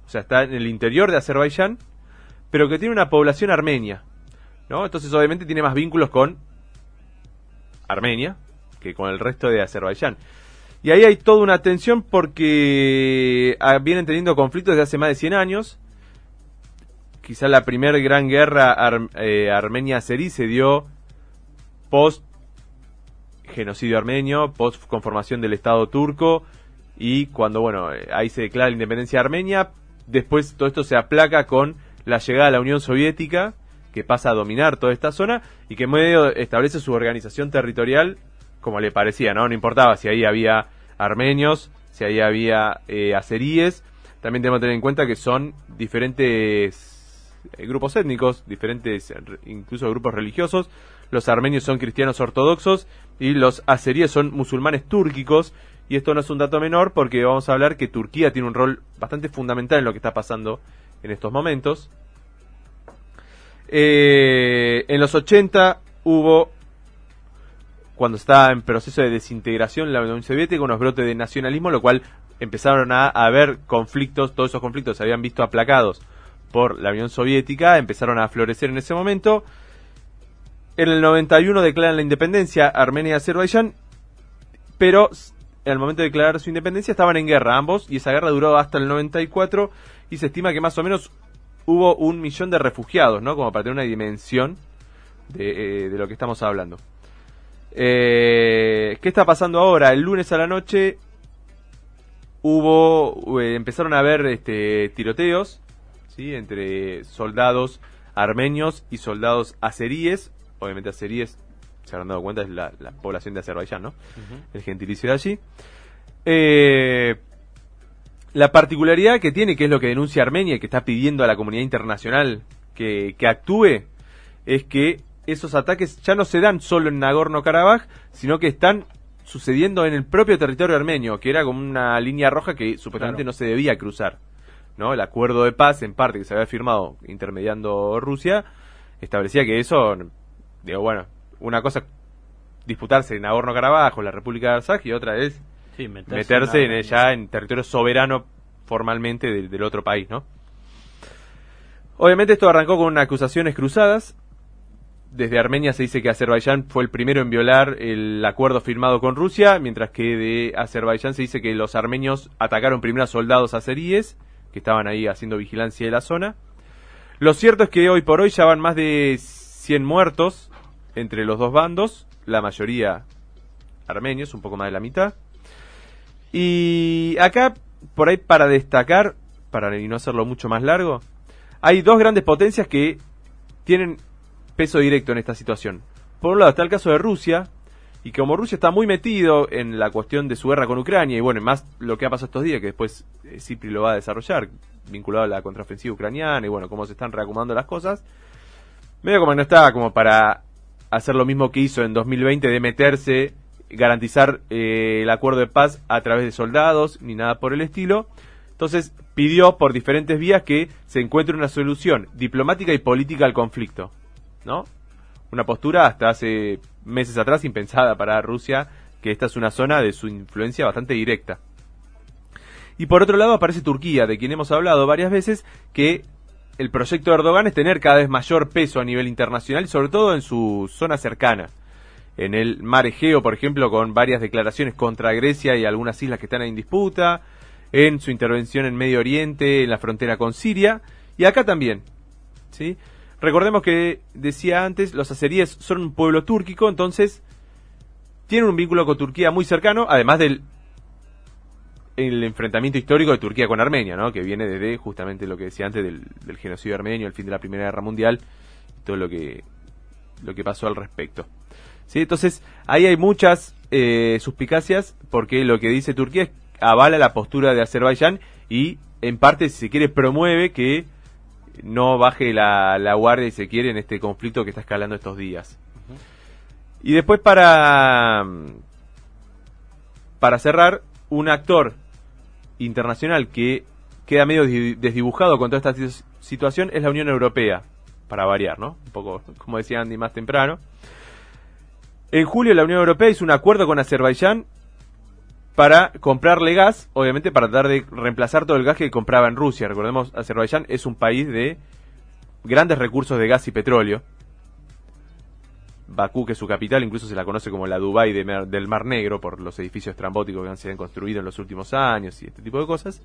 [SPEAKER 2] o sea, está en el interior de Azerbaiyán, pero que tiene una población armenia, ¿no? Entonces obviamente tiene más vínculos con Armenia que con el resto de Azerbaiyán. Y ahí hay toda una tensión porque ah, vienen teniendo conflictos desde hace más de 100 años. Quizá la primera gran guerra eh, armenia-azerí se dio post genocidio armenio, post conformación del Estado turco y cuando, bueno, eh, ahí se declara la independencia armenia, después todo esto se aplaca con la llegada a la Unión Soviética, que pasa a dominar toda esta zona y que en medio establece su organización territorial como le parecía, ¿no? No importaba si ahí había armenios, si ahí había eh. También tenemos que tener en cuenta que son diferentes eh, grupos étnicos, diferentes incluso grupos religiosos. Los armenios son cristianos ortodoxos y los azeríes son musulmanes túrquicos. Y esto no es un dato menor porque vamos a hablar que Turquía tiene un rol bastante fundamental en lo que está pasando en estos momentos. Eh, en los 80 hubo cuando estaba en proceso de desintegración la Unión Soviética, unos brotes de nacionalismo, lo cual empezaron a haber conflictos, todos esos conflictos se habían visto aplacados por la Unión Soviética, empezaron a florecer en ese momento. En el 91 declaran la independencia Armenia y Azerbaiyán, pero el momento de declarar su independencia estaban en guerra ambos, y esa guerra duró hasta el 94, y se estima que más o menos hubo un millón de refugiados, ¿no? Como para tener una dimensión de, eh, lo que estamos hablando. Eh, ¿Qué está pasando ahora? El lunes a la noche hubo, eh, empezaron a haber este, tiroteos, ¿sí? Entre soldados armenios y soldados azeríes. Obviamente azeríes, se habrán dado cuenta, es la, población de Azerbaiyán, ¿no? El gentilicio de allí. Eh, la particularidad que tiene, que es lo que denuncia Armenia y que está pidiendo a la comunidad internacional que, que actúe es que esos ataques ya no se dan solo en Nagorno-Karabaj, sino que están sucediendo en el propio territorio armenio, que era como una línea roja que supuestamente no se debía cruzar. ¿no? El acuerdo de paz, en parte, que se había firmado intermediando Rusia, establecía que eso, digo, bueno, una cosa disputarse en Nagorno-Karabaj o la República de Arzaj y otra es meterse, en, ya en territorio soberano formalmente del, otro país, ¿no? Obviamente esto arrancó con acusaciones cruzadas. Desde Armenia se dice que Azerbaiyán fue el primero en violar el acuerdo firmado con Rusia, mientras que de Azerbaiyán se dice que los armenios atacaron primero a soldados azeríes que estaban ahí haciendo vigilancia de la zona. Lo cierto es que hoy por hoy ya van más de 100 muertos entre los dos bandos, la mayoría armenios, un poco más de la mitad. Y acá, por ahí para destacar, para no hacerlo mucho más largo, hay dos grandes potencias que tienen peso directo en esta situación. Por un lado está el caso de Rusia, y como Rusia está muy metido en la cuestión de su guerra con Ucrania, y bueno, más lo que ha pasado estos días, que después eh, Cipri lo va a desarrollar, vinculado a la contraofensiva ucraniana, y bueno, cómo se están reacomodando las cosas, medio como no está como para hacer lo mismo que hizo en 2020 de meterse, garantizar eh, el acuerdo de paz a través de soldados, ni nada por el estilo. Entonces pidió por diferentes vías que se encuentre una solución diplomática y política al conflicto, ¿no? Una postura hasta hace meses atrás impensada para Rusia, que esta es una zona de su influencia bastante directa. Y por otro lado aparece Turquía, de quien hemos hablado varias veces, que el proyecto de Erdogan es tener cada vez mayor peso a nivel internacional, sobre todo en su zona cercana. En el mar Egeo, por ejemplo, con varias declaraciones contra Grecia y algunas islas que están en disputa, en su intervención en Medio Oriente, en la frontera con Siria, y acá también. ¿sí? Recordemos que decía antes, los azeríes son un pueblo túrquico, entonces tienen un vínculo con Turquía muy cercano, además del el enfrentamiento histórico de Turquía con Armenia, ¿no? que viene desde justamente lo que decía antes del, genocidio armenio, el fin de la Primera Guerra Mundial, todo lo que, lo que pasó al respecto. ¿Sí? Entonces, ahí hay muchas eh, suspicacias, porque lo que dice Turquía avala la postura de Azerbaiyán y, en parte, si se quiere, promueve que no baje la, la guardia, y se quiere, en este conflicto que está escalando estos días. Y después para, para cerrar, un actor internacional que queda medio desdibujado con toda esta situación es la Unión Europea, para variar, ¿no? Un poco, como decía Andy más temprano. En julio la Unión Europea hizo un acuerdo con Azerbaiyán para comprarle gas, obviamente para tratar de reemplazar todo el gas que compraba en Rusia. Recordemos, Azerbaiyán es un país de grandes recursos de gas y petróleo. Bakú, que es su capital, incluso se la conoce como la Dubai del Mar Negro por los edificios trambóticos que han construido en los últimos años y este tipo de cosas.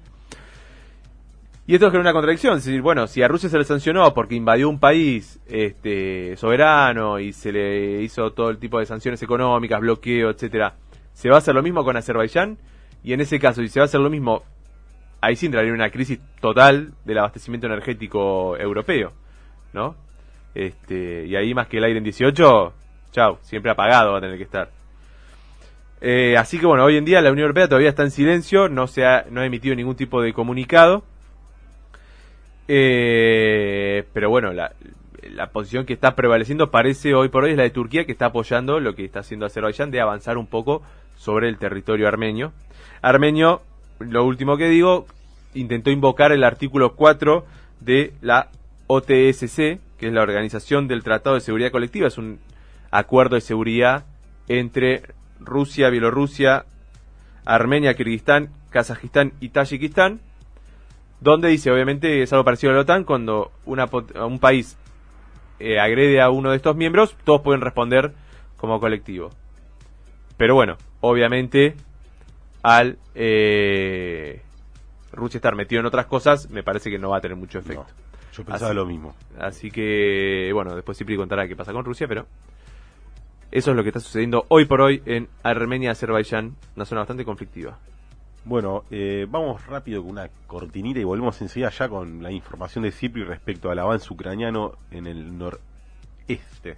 [SPEAKER 2] Y esto es una contradicción, es decir, bueno, si a Rusia se le sancionó porque invadió un país este, soberano y se le hizo todo el tipo de sanciones económicas, bloqueo, etcétera, se va a hacer lo mismo con Azerbaiyán y en ese caso, si se va a hacer lo mismo, ahí sí entraría una crisis total del abastecimiento energético europeo, ¿no? Este, y ahí más que el aire en 18, chao, siempre apagado va a tener que estar. Eh, así que bueno, hoy en día la Unión Europea todavía está en silencio, no, se ha, no ha emitido ningún tipo de comunicado. Eh, pero bueno, la, la posición que está prevaleciendo parece hoy por hoy es la de Turquía, que está apoyando lo que está haciendo Azerbaiyán de avanzar un poco sobre el territorio armenio. Armenio, lo último que digo, intentó invocar el artículo 4 de la OTSC, es la Organización del Tratado de Seguridad Colectiva, es un acuerdo de seguridad entre Rusia, Bielorrusia, Armenia, Kirguistán, Kazajistán y Tayikistán, donde dice, obviamente es algo parecido a la OTAN, cuando una, un país eh, agrede a uno de estos miembros, todos pueden responder como colectivo. Pero bueno, obviamente al eh, Rusia estar metido en otras cosas, me parece que no va a tener mucho efecto.
[SPEAKER 1] Yo pensaba lo mismo.
[SPEAKER 2] Así que, bueno, después siempre contará qué pasa con Rusia, pero eso es lo que está sucediendo hoy por hoy en Armenia, Azerbaiyán, una zona bastante conflictiva.
[SPEAKER 1] Bueno, eh, vamos rápido con una cortinita y volvemos enseguida ya con la información de Cipri respecto al avance ucraniano en el noreste.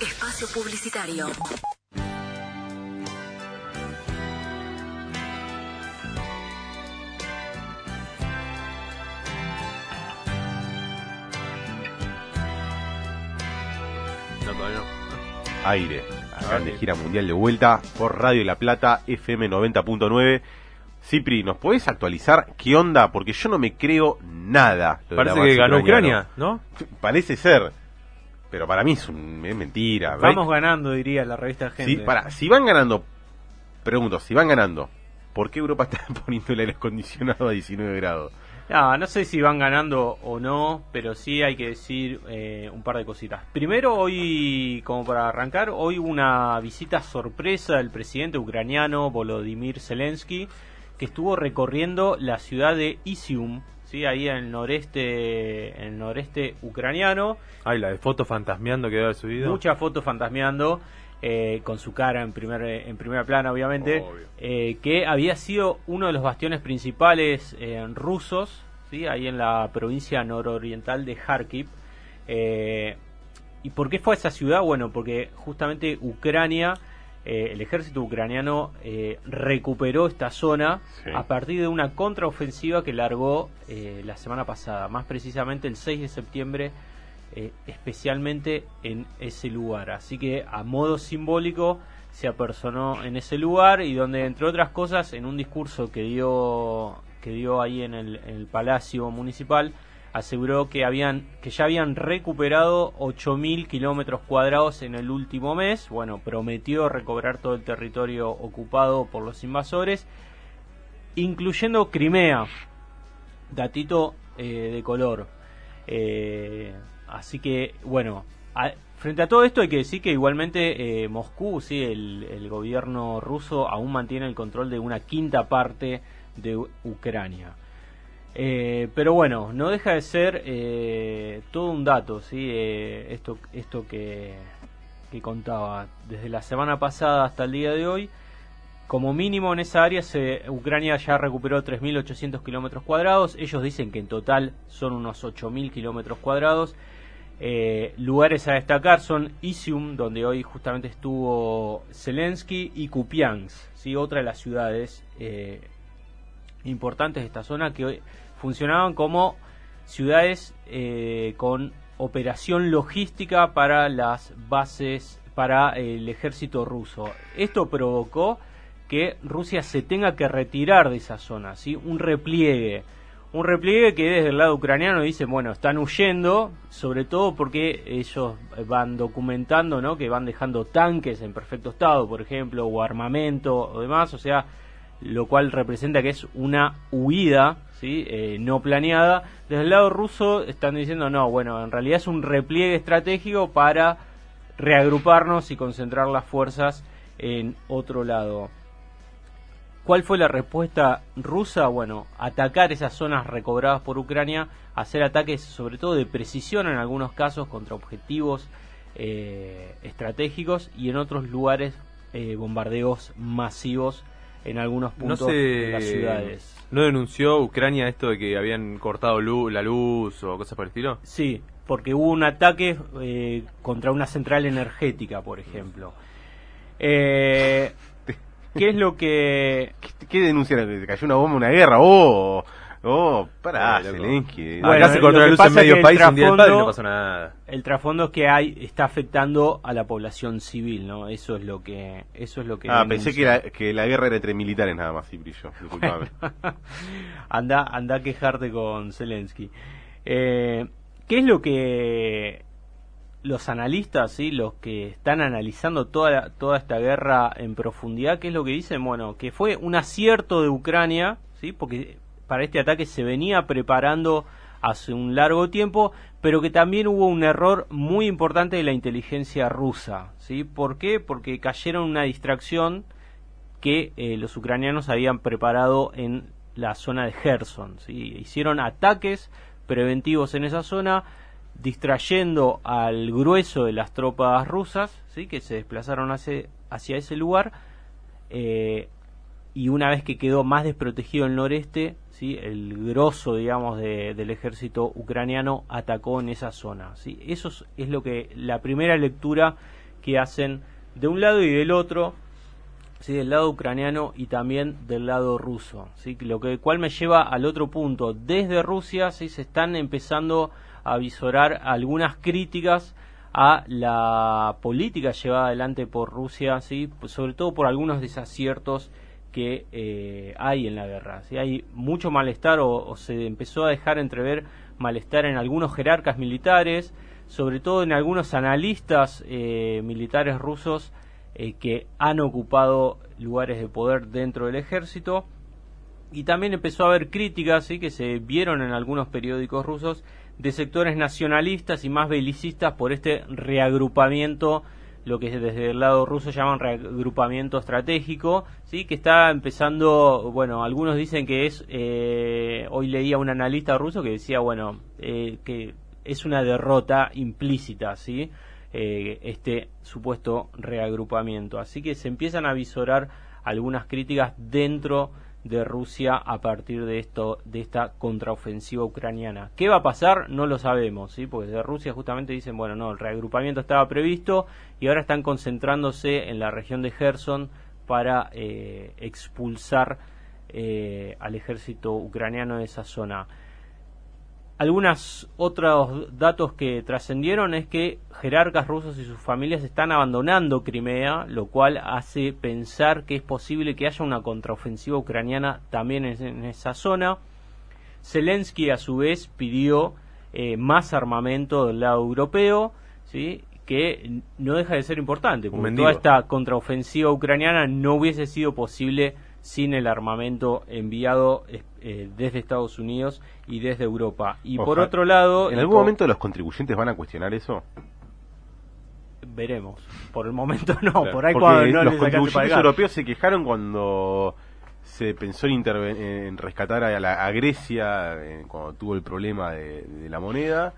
[SPEAKER 4] Espacio Publicitario.
[SPEAKER 1] Aire. Acá de gira mundial de vuelta por Radio La Plata, FM 90.9. Cipri, ¿nos podés actualizar qué onda? Porque yo no me creo nada.
[SPEAKER 2] Parece que ganó Ucrania, ¿no?
[SPEAKER 1] Parece ser. Pero para mí es, un, mentira.
[SPEAKER 3] Vamos ganando, diría la revista Gente.
[SPEAKER 1] Sí, para, si van ganando, pregunto, si van ganando, ¿por qué Europa está poniendo el aire acondicionado a 19 grados?
[SPEAKER 3] No, no sé si van ganando o no, pero sí hay que decir eh, un par de cositas. Primero, hoy, como para arrancar, hoy una visita sorpresa del presidente ucraniano Volodymyr Zelensky, que estuvo recorriendo la ciudad de Isium, ¿sí? ahí en el noreste, en el noreste ucraniano.
[SPEAKER 2] Ay, la de fotos fantasmeando que haber subido.
[SPEAKER 3] Muchas fotos fantasmeando. Eh, con su cara en, primer, en primera plana, obviamente, eh, que había sido uno de los bastiones principales eh, rusos, ¿sí? ahí en la provincia nororiental de Kharkiv. ¿Y por qué fue a esa ciudad? Bueno, porque justamente Ucrania, el ejército ucraniano recuperó esta zona a partir de una contraofensiva que largó la semana pasada, más precisamente el 6 de septiembre eh, especialmente en ese lugar. Así que a modo simbólico se apersonó en ese lugar y donde entre otras cosas en un discurso que dio que dio ahí en el, palacio municipal aseguró que habían que ya habían recuperado 8.000 kilómetros cuadrados en el último mes. Bueno, prometió recobrar todo el territorio ocupado por los invasores, incluyendo Crimea. Datito eh, de color. Eh, Así que, bueno, frente a todo esto hay que decir que igualmente eh, Moscú, sí, el, gobierno ruso aún mantiene el control de una quinta parte de Ucrania. Eh, pero bueno, no deja de ser eh, todo un dato, ¿sí? esto esto que, que contaba. Desde la semana pasada hasta el día de hoy, como mínimo en esa área, se, Ucrania ya recuperó 3.800 kilómetros cuadrados. Ellos dicen que en total son unos 8.000 kilómetros cuadrados. Eh, lugares a destacar son Isium, donde hoy justamente estuvo Zelensky, y Kupiansk, ¿sí? otra de las ciudades eh, importantes de esta zona que funcionaban como ciudades eh, con operación logística para las bases para el ejército ruso. Esto provocó que Rusia se tenga que retirar de esa zona, ¿sí? un repliegue un repliegue que desde el lado ucraniano dicen, bueno, están huyendo, sobre todo porque ellos van documentando, ¿no? Que van dejando tanques en perfecto estado, por ejemplo, o armamento o demás, o sea, lo cual representa que es una huida, ¿sí? Eh, no planeada. Desde el lado ruso están diciendo, no, bueno, en realidad es un repliegue estratégico para reagruparnos y concentrar las fuerzas en otro lado. ¿Cuál fue la respuesta rusa? Bueno, atacar esas zonas recobradas por Ucrania, hacer ataques sobre todo de precisión en algunos casos contra objetivos eh, estratégicos y en otros lugares eh, bombardeos masivos en algunos puntos de las ciudades.
[SPEAKER 2] ¿No denunció Ucrania esto de que habían cortado la luz o cosas por el estilo?
[SPEAKER 3] Sí, porque hubo un ataque eh, contra una central energética, por ejemplo. Eh, ¿Qué es lo que...?
[SPEAKER 1] ¿Qué, denunciaron? ¿Que cayó una bomba, una guerra? ¡Oh! Oh, pará, Zelensky.
[SPEAKER 3] Bueno, Acá se cortó la luz en medio país un día del padre y no pasó nada. El trasfondo es que hay está afectando a la población civil, ¿no? Eso es lo que eso es lo que
[SPEAKER 1] Ah, pensé que la, que la guerra era entre militares nada más, sí, brillo. Disculpame.
[SPEAKER 3] anda anda a quejarte con Zelensky. Eh, ¿qué es lo que los analistas, ¿sí? los que están analizando toda, toda esta guerra en profundidad, ¿qué es lo que dicen? Bueno, que fue un acierto de Ucrania, ¿sí? porque para este ataque se venía preparando hace un largo tiempo, pero que también hubo un error muy importante de la inteligencia rusa. ¿sí? ¿Por qué? Porque cayeron una distracción que eh, los ucranianos habían preparado en la zona de Gerson. ¿sí? Hicieron ataques preventivos en esa zona, distrayendo al grueso de las tropas rusas, ¿sí? que se desplazaron hacia, hacia ese lugar, eh, y una vez que quedó más desprotegido el noreste, ¿sí? el grosso, digamos, del ejército ucraniano atacó en esa zona. ¿sí? Eso es, lo que la primera lectura que hacen de un lado y del otro, ¿sí? del lado ucraniano y también del lado ruso. ¿sí? Lo que cual me lleva al otro punto. Desde Rusia ¿sí? se están empezando a visorar algunas críticas a la política llevada adelante por Rusia, ¿sí? Pues sobre todo por algunos desaciertos que eh, hay en la guerra. ¿sí? Hay mucho malestar o, se empezó a dejar entrever malestar en algunos jerarcas militares, sobre todo en algunos analistas eh, militares rusos eh, que han ocupado lugares de poder dentro del ejército. Y también empezó a haber críticas ¿sí? que se vieron en algunos periódicos rusos de sectores nacionalistas y más belicistas por este reagrupamiento lo que desde el lado ruso llaman reagrupamiento estratégico, sí, que está empezando, bueno, algunos dicen que es, eh, hoy leía un analista ruso que decía, bueno, eh, que es una derrota implícita, sí, eh, este supuesto reagrupamiento, así que se empiezan a visorar algunas críticas dentro de Rusia a partir de esto de esta contraofensiva ucraniana. ¿Qué va a pasar? No lo sabemos, ¿sí? Porque de Rusia justamente dicen, bueno, no, el reagrupamiento estaba previsto y ahora están concentrándose en la región de Gerson para eh, expulsar eh, al ejército ucraniano de esa zona. Algunos otros datos que trascendieron es que jerarcas rusos y sus familias están abandonando Crimea, lo cual hace pensar que es posible que haya una contraofensiva ucraniana también en, esa zona. Zelensky a su vez pidió eh, más armamento del lado europeo, ¿sí? que no deja de ser importante, porque toda esta contraofensiva ucraniana no hubiese sido posible sin el armamento enviado eh, desde Estados Unidos y desde Europa. Y por otro lado...
[SPEAKER 1] ¿En algún momento los contribuyentes van a cuestionar eso?
[SPEAKER 3] Veremos. Por el momento no, por ahí
[SPEAKER 1] cuando no los contribuyentes europeos se quejaron cuando se pensó en, en rescatar a, la, Grecia eh, cuando tuvo el problema de, la moneda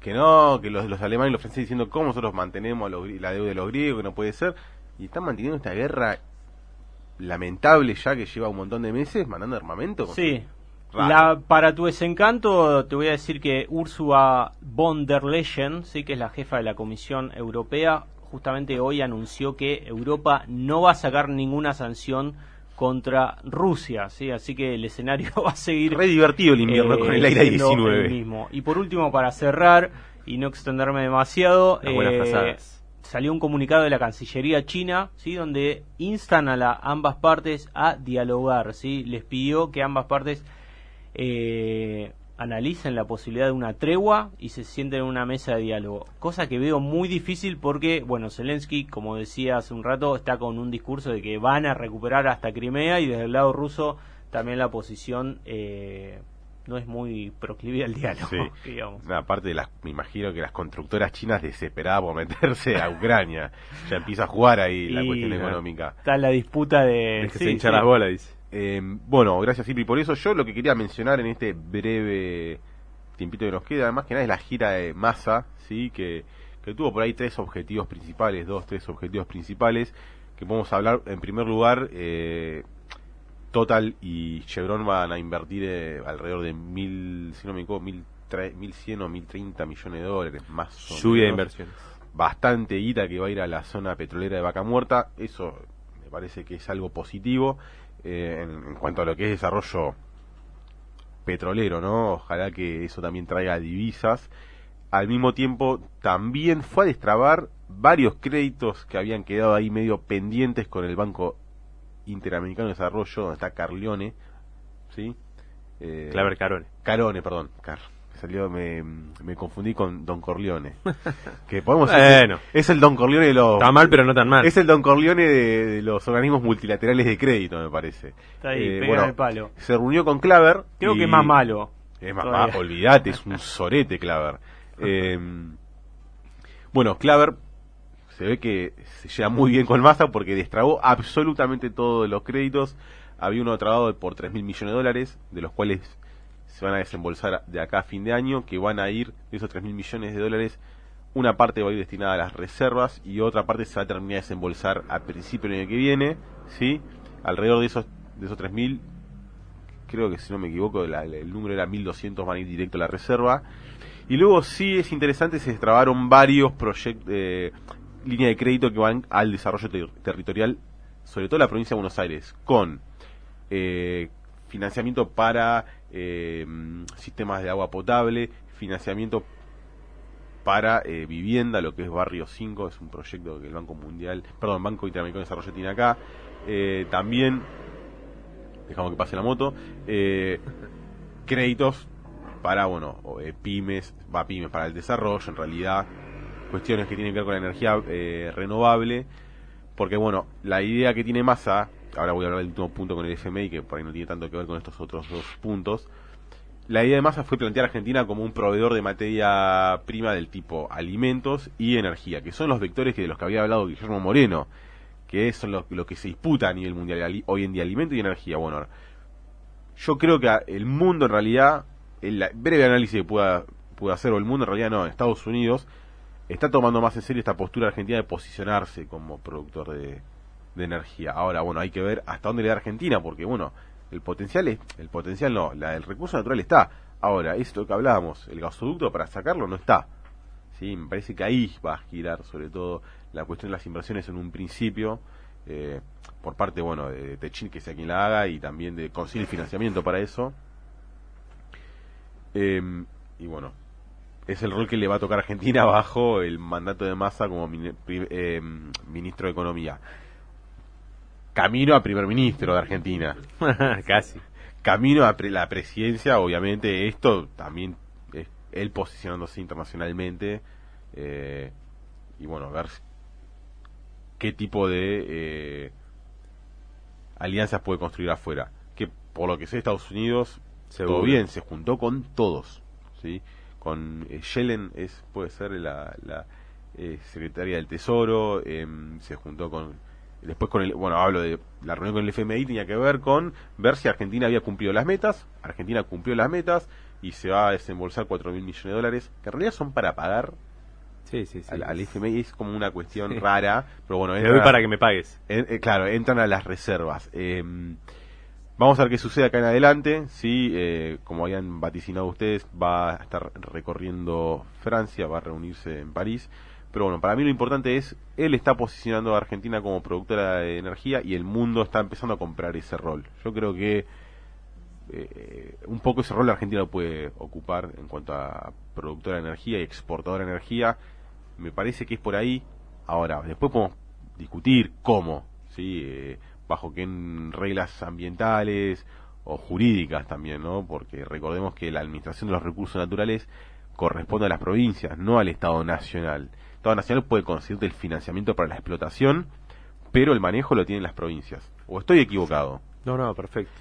[SPEAKER 1] que no, que los, los alemanes y los franceses diciendo cómo nosotros mantenemos la deuda de los griegos, que no puede ser, y están manteniendo esta guerra lamentable ya que lleva un montón de meses mandando armamento.
[SPEAKER 3] Sí. La, para tu desencanto, te voy a decir que Ursula von der Leyen, sí, que es la jefa de la Comisión Europea, justamente hoy anunció que Europa no va a sacar ninguna sanción contra Rusia, ¿sí? así que el escenario va a seguir...
[SPEAKER 1] Re divertido el invierno eh, con el aire 19.
[SPEAKER 3] Mismo. Y por último, para cerrar y no extenderme demasiado, eh, salió un comunicado de la Cancillería china, ¿sí? donde instan a la, ambas partes a dialogar, ¿sí? les pidió que ambas partes eh, analicen la posibilidad de una tregua y se sienten en una mesa de diálogo, cosa que veo muy difícil porque, bueno, Zelensky, como decía hace un rato, está con un discurso de que van a recuperar hasta Crimea y desde el lado ruso también la posición... Eh, no es muy proclive al diálogo, digamos.
[SPEAKER 1] aparte, de las, me imagino que las constructoras chinas desesperadas por meterse a Ucrania. ya empieza a jugar ahí la cuestión económica.
[SPEAKER 3] Está la disputa de...
[SPEAKER 2] que se hincha las bolas, dice.
[SPEAKER 1] Eh, bueno, gracias Cipri por eso. Yo lo que quería mencionar en este breve tiempito que nos queda, además que nada, es la gira de Massa, ¿sí? que, que tuvo por ahí tres objetivos principales, dos, tres objetivos principales, que podemos hablar en primer lugar... Eh, Total y Chevron van a invertir eh, alrededor de mil, si no me equivoco, mil, mil cien o mil treinta millones de dólares más.
[SPEAKER 2] Lluvia de inversiones.
[SPEAKER 1] Bastante guita que va a ir a la zona petrolera de Vaca Muerta. Eso me parece que es algo positivo eh, en, cuanto a lo que es desarrollo petrolero, ¿no? Ojalá que eso también traiga divisas. Al mismo tiempo, también fue a destrabar varios créditos que habían quedado ahí medio pendientes con el Banco Interamericano de Desarrollo, donde está Carlione, ¿sí?
[SPEAKER 2] Eh, Claver Carone.
[SPEAKER 1] Carone, perdón, Car. Me salió, me, me confundí con Don Corleone. que podemos
[SPEAKER 2] bueno.
[SPEAKER 1] es, el Don Corleone de los...
[SPEAKER 2] Está mal, pero no tan mal.
[SPEAKER 1] Es el Don Corleone de, los organismos multilaterales de crédito, me parece.
[SPEAKER 3] Está ahí, eh, bueno, el palo.
[SPEAKER 1] Se reunió con Claver.
[SPEAKER 3] Creo que es más malo.
[SPEAKER 1] Es más malo, olvídate, es un sorete Claver. Eh, bueno, Claver se ve que se lleva muy bien con Massa porque destrabó absolutamente todos los créditos. Había uno trabado por 3 mil millones de dólares, de los cuales se van a desembolsar de acá a fin de año, que van a ir de esos 3 mil millones de dólares. Una parte va a ir destinada a las reservas y otra parte se va a terminar de desembolsar a principio del año que viene. ¿sí? Alrededor de esos, de esos 3 mil, creo que si no me equivoco, el número era 1200 van a ir directo a la reserva. Y luego sí es interesante, se destrabaron varios proyectos, eh, línea de crédito que van al desarrollo territorial, sobre todo en la provincia de Buenos Aires, con eh, financiamiento para eh, sistemas de agua potable, financiamiento para eh, vivienda, lo que es Barrio 5, es un proyecto que el Banco Mundial, perdón, Banco Interamericano de Desarrollo tiene acá. Eh, también, dejamos que pase la moto, eh, créditos para, bueno, pymes, va pymes para el desarrollo, en realidad, cuestiones que tienen que ver con la energía renovable, porque, bueno, la idea que tiene Massa, ahora voy a hablar del último punto con el FMI, que por ahí no tiene tanto que ver con estos otros dos puntos, la idea de Massa fue plantear a Argentina como un proveedor de materia prima del tipo alimentos y energía, que son los vectores que de los que había hablado Guillermo Moreno, que son los lo que se disputa a nivel mundial hoy en día, alimento y energía. Bueno, yo creo que el mundo en realidad, el breve análisis que pueda, pueda hacer, o el mundo en realidad no, Estados Unidos está tomando más en serio esta postura argentina de posicionarse como productor de, de energía. Ahora, bueno, hay que ver hasta dónde le da Argentina, porque bueno, el potencial es, el potencial no, la, el recurso natural está. Ahora, esto que hablábamos, el gasoducto para sacarlo no está. Sí, me parece que ahí va a girar sobre todo la cuestión de las inversiones en un principio, eh, por parte, bueno, de Techin, que sea quien la haga, y también de conseguir financiamiento para eso. Eh, y bueno, es el rol que le va a tocar a Argentina bajo el mandato de Massa como eh, ministro de Economía. Camino a primer ministro de Argentina.
[SPEAKER 2] Casi.
[SPEAKER 1] Camino a pre- la presidencia, obviamente, esto también es él posicionándose internacionalmente. eh, y bueno, a ver qué tipo de eh, alianzas puede construir afuera. Que por lo que sé, Estados Unidos,
[SPEAKER 2] Seguro.
[SPEAKER 1] todo bien, se juntó con todos. ¿sí? Con eh, Yellen, es, puede ser la, la eh, secretaria del Tesoro, em, se juntó con. Después con el, bueno, hablo de la reunión con el FMI tenía que ver con ver si Argentina había cumplido las metas. Argentina cumplió las metas y se va a desembolsar 4 mil millones de dólares, que en realidad son para pagar
[SPEAKER 2] Sí, sí, sí.
[SPEAKER 1] al, al FMI. Es como una cuestión rara, pero bueno,
[SPEAKER 2] Te
[SPEAKER 1] entra-
[SPEAKER 2] doy para que me pagues.
[SPEAKER 1] en- eh, claro, entran a las reservas. Eh, vamos a ver qué sucede acá en adelante. Sí, eh, como habían vaticinado ustedes, va a estar recorriendo Francia, va a reunirse en París. Pero bueno, para mí lo importante es, él está posicionando a Argentina como productora de energía y el mundo está empezando a comprar ese rol. Yo creo que eh, un poco ese rol Argentina lo puede ocupar en cuanto a productora de energía y exportadora de energía. Me parece que es por ahí. Ahora, después podemos discutir cómo. Eh, bajo qué reglas ambientales o jurídicas también, ¿no? Porque recordemos que la administración de los recursos naturales corresponde a las provincias, no al Estado Nacional. El Estado Nacional puede conseguirte el financiamiento para la explotación, pero el manejo lo tienen las provincias. ¿O estoy equivocado?
[SPEAKER 2] No, no, perfecto.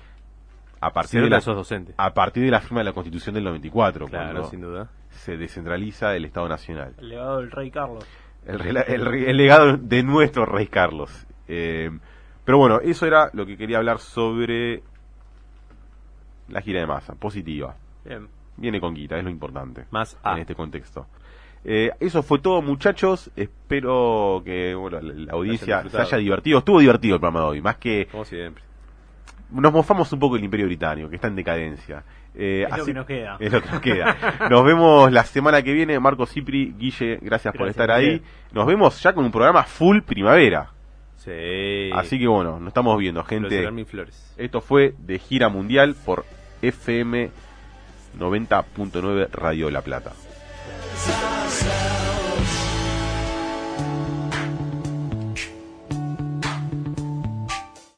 [SPEAKER 1] A partir, de la,
[SPEAKER 2] docente.
[SPEAKER 1] a partir de la firma de la Constitución del 94,
[SPEAKER 2] Claro,
[SPEAKER 1] cuando
[SPEAKER 2] sin duda.
[SPEAKER 1] se descentraliza el Estado Nacional.
[SPEAKER 3] El legado del rey Carlos.
[SPEAKER 1] El legado de nuestro rey Carlos. Eh, pero bueno, eso era lo que quería hablar sobre la gira de masa, positiva.
[SPEAKER 3] Bien.
[SPEAKER 1] Viene con guita, es lo importante
[SPEAKER 2] Más A.
[SPEAKER 1] en este contexto. Eh, eso fue todo, muchachos. Espero que bueno, la, la audiencia se haya divertido. Estuvo divertido el programa de hoy, más que
[SPEAKER 2] Como siempre.
[SPEAKER 1] nos mofamos un poco del Imperio Británico, que está en decadencia. Eh,
[SPEAKER 3] Es lo que nos queda.
[SPEAKER 1] Es lo que nos queda. Nos vemos la semana que viene. Marco Cipri, Guille, gracias, por
[SPEAKER 3] Gracias,
[SPEAKER 1] estar ahí. Nos vemos ya con un programa full primavera.
[SPEAKER 2] Sí.
[SPEAKER 1] Así que bueno, nos estamos viendo, gente.
[SPEAKER 2] Florecerán mis flores.
[SPEAKER 1] Esto fue de gira mundial por FM 90.9 Radio La Plata. as